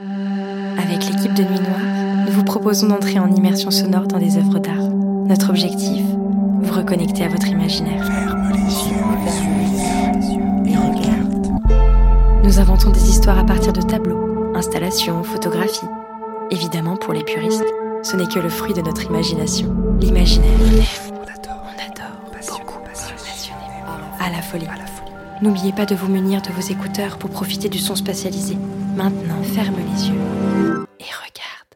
Avec l'équipe de Nuit Noire, nous vous proposons d'entrer en immersion sonore dans des œuvres d'art. Notre objectif Vous reconnecter à votre imaginaire. Ferme les yeux, et regarde. Nous inventons des histoires à partir de tableaux, installations, photographies. Évidemment, pour les puristes, ce n'est que le fruit de notre imagination. L'imaginaire. On adore, On adore. beaucoup. À la folie. N'oubliez pas de vous munir de vos écouteurs pour profiter du son spatialisé. Maintenant, ferme les yeux et regarde.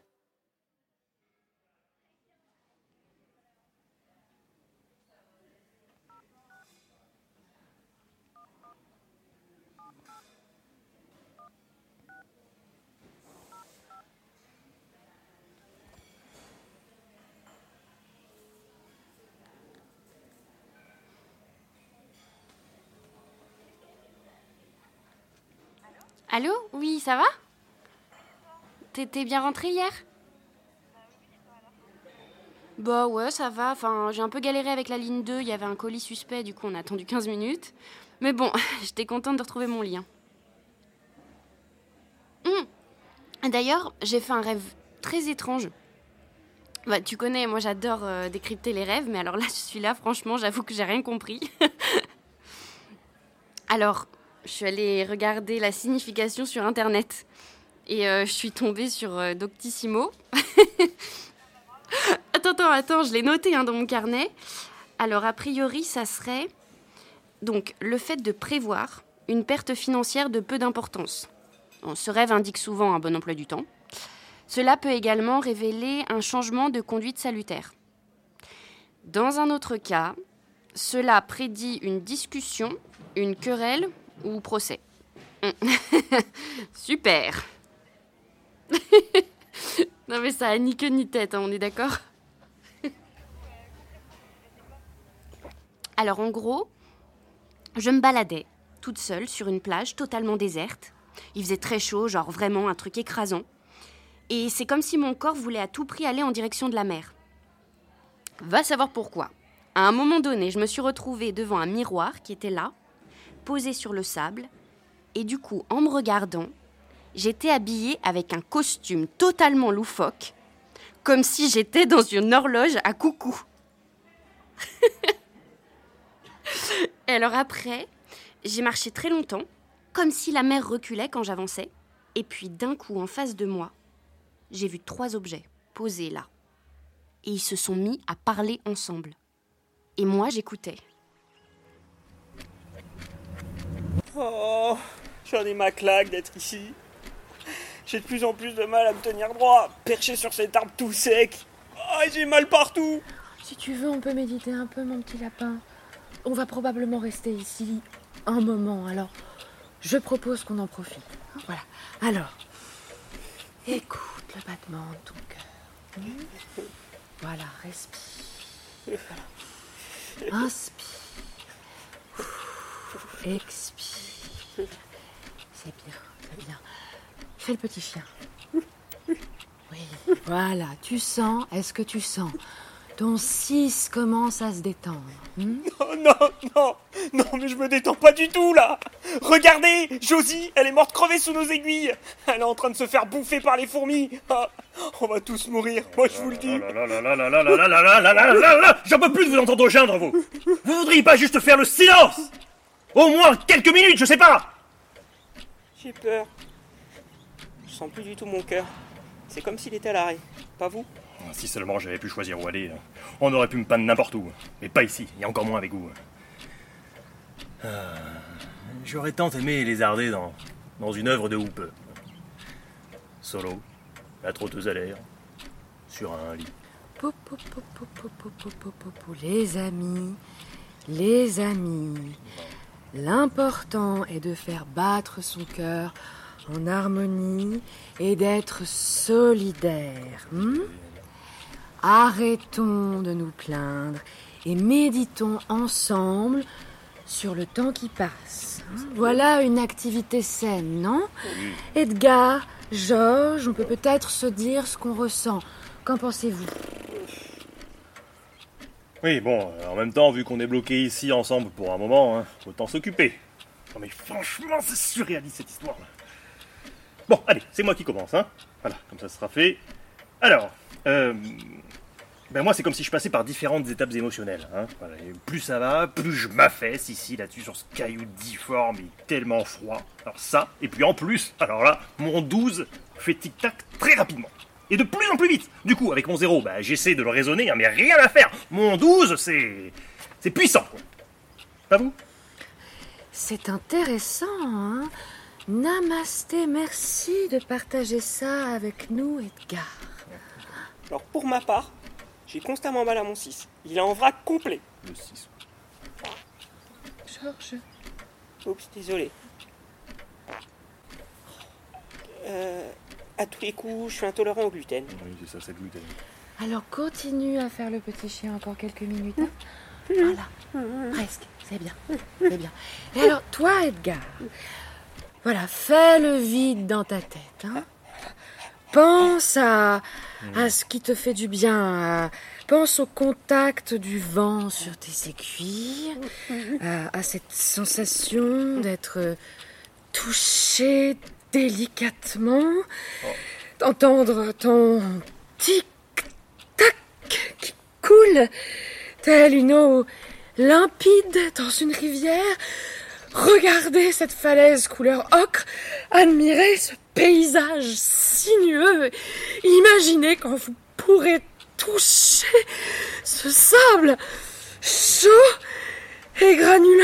Allô Oui, ça va T'étais bien rentré hier Bah ouais, ça va. Enfin, j'ai un peu galéré avec la ligne 2. Il y avait un colis suspect, du coup, on a attendu 15 minutes. Mais bon, j'étais contente de retrouver mon lien. Hum. D'ailleurs, j'ai fait un rêve très étrange. Bah, tu connais, moi j'adore euh, décrypter les rêves, mais alors là, je suis là, franchement, j'avoue que j'ai rien compris. alors, je suis allée regarder la signification sur internet et euh, je suis tombée sur euh, Doctissimo. attends, attends, attends, je l'ai noté hein, dans mon carnet. Alors, a priori, ça serait donc le fait de prévoir une perte financière de peu d'importance. Ce rêve indique souvent un bon emploi du temps. Cela peut également révéler un changement de conduite salutaire. Dans un autre cas, cela prédit une discussion, une querelle ou procès. Mm. Super. non mais ça a ni queue ni tête, hein, on est d'accord Alors en gros, je me baladais toute seule sur une plage totalement déserte. Il faisait très chaud, genre vraiment un truc écrasant. Et c'est comme si mon corps voulait à tout prix aller en direction de la mer. Va savoir pourquoi. À un moment donné, je me suis retrouvée devant un miroir qui était là, posé sur le sable, et du coup, en me regardant, j'étais habillée avec un costume totalement loufoque, comme si j'étais dans une horloge à coucou. et alors après, j'ai marché très longtemps, comme si la mer reculait quand j'avançais, et puis d'un coup, en face de moi, j'ai vu trois objets posés là. Et ils se sont mis à parler ensemble. Et moi, j'écoutais. Oh, j'en ai ma claque d'être ici. J'ai de plus en plus de mal à me tenir droit, perché sur cet arbre tout sec. Oh, j'ai mal partout. Si tu veux, on peut méditer un peu, mon petit lapin. On va probablement rester ici un moment, alors je propose qu'on en profite. Voilà. Alors, écoute le battement de ton cœur. Voilà, respire. Voilà. Inspire. Expire. C'est bien, c'est bien. Fais le petit chien. Oui, voilà. Tu sens, est-ce que tu sens? Ton 6 commence à se détendre. hmm? Oh non, non, non, mais je me détends pas du tout là. Regardez, Josie, elle est morte crevée sous nos aiguilles. Elle est en train de se faire bouffer par les fourmis. Ah, on va tous mourir, moi je vous le dis. J'en peux plus de vous entendre geindre, vous Vous voudriez pas juste faire le silence? Au moins quelques minutes, je sais pas J'ai peur. Je sens plus du tout mon cœur. C'est comme s'il était à l'arrêt. Pas vous Si seulement j'avais pu choisir où aller, on aurait pu me peindre n'importe où. Mais pas ici, et encore moins avec vous. J'aurais tant aimé lézarder dans, dans une œuvre de Hoope. Solo, la trotteuse à l'air, sur un lit. Les amis, les amis. L'important est de faire battre son cœur en harmonie et d'être solidaire. hmm? Arrêtons de nous plaindre et méditons ensemble sur le temps qui passe. hein? Voilà une activité saine, non? Edgar, Georges, on peut peut-être se dire ce qu'on ressent. Qu'en pensez-vous? Oui, bon, en même temps, vu qu'on est bloqué ici ensemble pour un moment, hein, autant s'occuper. Non mais franchement, c'est surréaliste cette histoire-là. Bon, allez, c'est moi qui commence, hein. Voilà, comme ça sera fait. Alors, euh, ben moi c'est comme si je passais par différentes étapes émotionnelles. Hein. Plus ça va, plus je m'affaisse ici, là-dessus, sur ce caillou difforme et tellement froid. Alors ça, et puis en plus, alors là, mon 12 fait tic-tac très rapidement. Et de plus en plus vite. Du coup, avec mon 0, bah, j'essaie de le raisonner, hein, mais rien à faire. Mon 12, c'est... c'est puissant. Pas vous? C'est intéressant, hein Namasté, merci de partager ça avec nous, Edgar. Alors pour ma part, j'ai constamment mal à mon 6. Il est en vrac complet. Le 6. Georges, Oups, désolé. Euh, à tous les coups, je suis intolérant au gluten. Oui, c'est ça, c'est le gluten. alors continue à faire le petit chien encore quelques minutes. hein. Voilà, presque, c'est bien, c'est bien. Et alors, toi, Edgar, voilà, fais le vide dans ta tête. hein. Pense à, à ce qui te fait du bien. pense au contact du vent sur tes aiguilles, à, à cette sensation d'être touché délicatement, d'entendre ton tic-tac qui coule, telle une eau limpide dans une rivière. Regardez cette falaise couleur ocre, admirez ce paysage sinueux, imaginez quand vous pourrez toucher ce sable chaud et granuleux.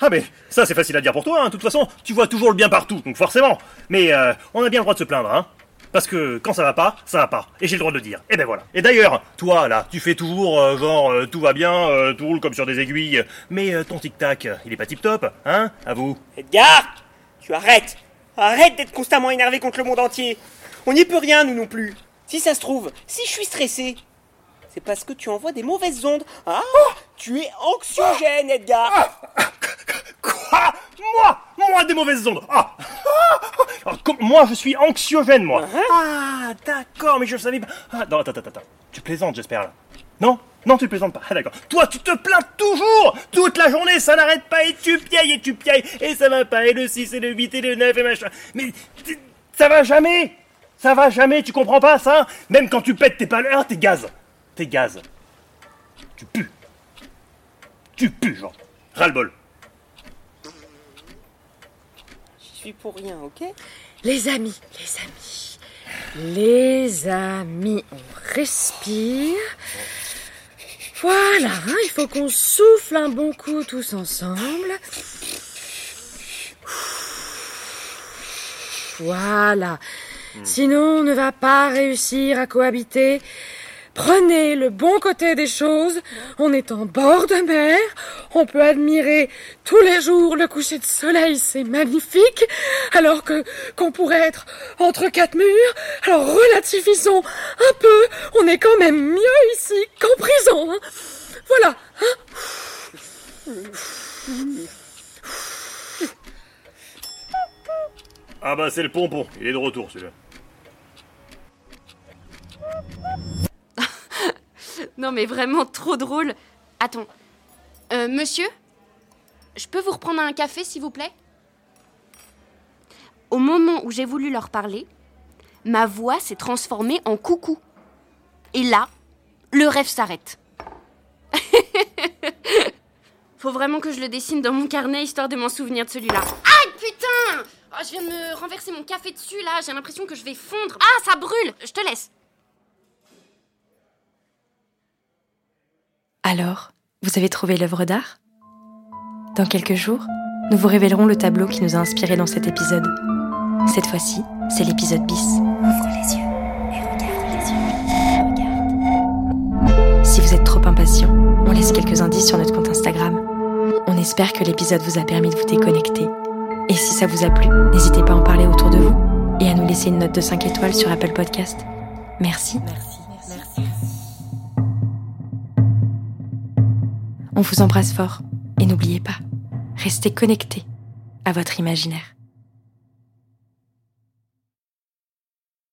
Ah mais ça c'est facile à dire pour toi, hein. de toute façon tu vois toujours le bien partout, donc forcément. Mais euh, on a bien le droit de se plaindre, hein. Parce que quand ça va pas, ça va pas. Et j'ai le droit de le dire. Et ben voilà. Et d'ailleurs, toi là, tu fais toujours euh, genre euh, tout va bien, euh, tout roule comme sur des aiguilles. Mais euh, ton tic-tac, il est pas tip-top, hein À vous. Edgar Tu arrêtes Arrête d'être constamment énervé contre le monde entier On n'y peut rien, nous non plus Si ça se trouve, si je suis stressé, c'est parce que tu envoies des mauvaises ondes. Ah Tu es anxiogène, Edgar Quoi? Moi Moi des mauvaises ondes Ah Alors, comme- Moi je suis anxiogène moi Ah d'accord, mais je savais pas. Ah, non, attends, attends, attends. Tu plaisantes j'espère là. Non? Non tu plaisantes pas. Ah d'accord. Toi tu te plains toujours Toute la journée ça n'arrête pas et tu piailles et tu piailles et ça va pas et le 6 et le 8 et le 9 et machin. Mais t- ça va jamais Ça va jamais, tu comprends pas ça? Même quand tu pètes tes paleurs, t'es gaz. T'es gaz. Tu pues. Tu pues genre. Ras-le-bol. Suis pour rien, ok? Les amis, les amis, les amis, on respire. Voilà, hein, il faut qu'on souffle un bon coup tous ensemble. Voilà. Sinon, on ne va pas réussir à cohabiter. Prenez le bon côté des choses. On est en bord de mer. On peut admirer tous les jours le coucher de soleil. C'est magnifique. Alors que qu'on pourrait être entre quatre murs. Alors relativisons un peu. On est quand même mieux ici qu'en prison. hein. Voilà. hein. Ah bah c'est le pompon, il est de retour celui-là. Non mais vraiment trop drôle. Attends. Euh, monsieur Je peux vous reprendre un café s'il vous plaît? Au moment où j'ai voulu leur parler, ma voix s'est transformée en coucou. Et là, le rêve s'arrête. Faut vraiment que je le dessine dans mon carnet histoire de m'en souvenir de celui-là. Ah putain Oh, Je viens de me renverser mon café dessus là, j'ai l'impression que je vais fondre. Ah, ça brûle Je te laisse. Alors, vous avez trouvé l'œuvre d'art? Dans quelques jours, nous vous révélerons le tableau qui nous a inspiré dans cet épisode. Cette fois-ci, c'est l'épisode bis. Ouvre les yeux et regarde les yeux. Regarde. Si vous êtes trop impatient, on laisse quelques indices sur notre compte Instagram. On espère que l'épisode vous a permis de vous déconnecter. Et si ça vous a plu, n'hésitez pas à en parler autour de vous et à nous laisser une note de 5 étoiles sur Apple Podcast. Merci. On vous embrasse fort et n'oubliez pas, restez connectés à votre imaginaire.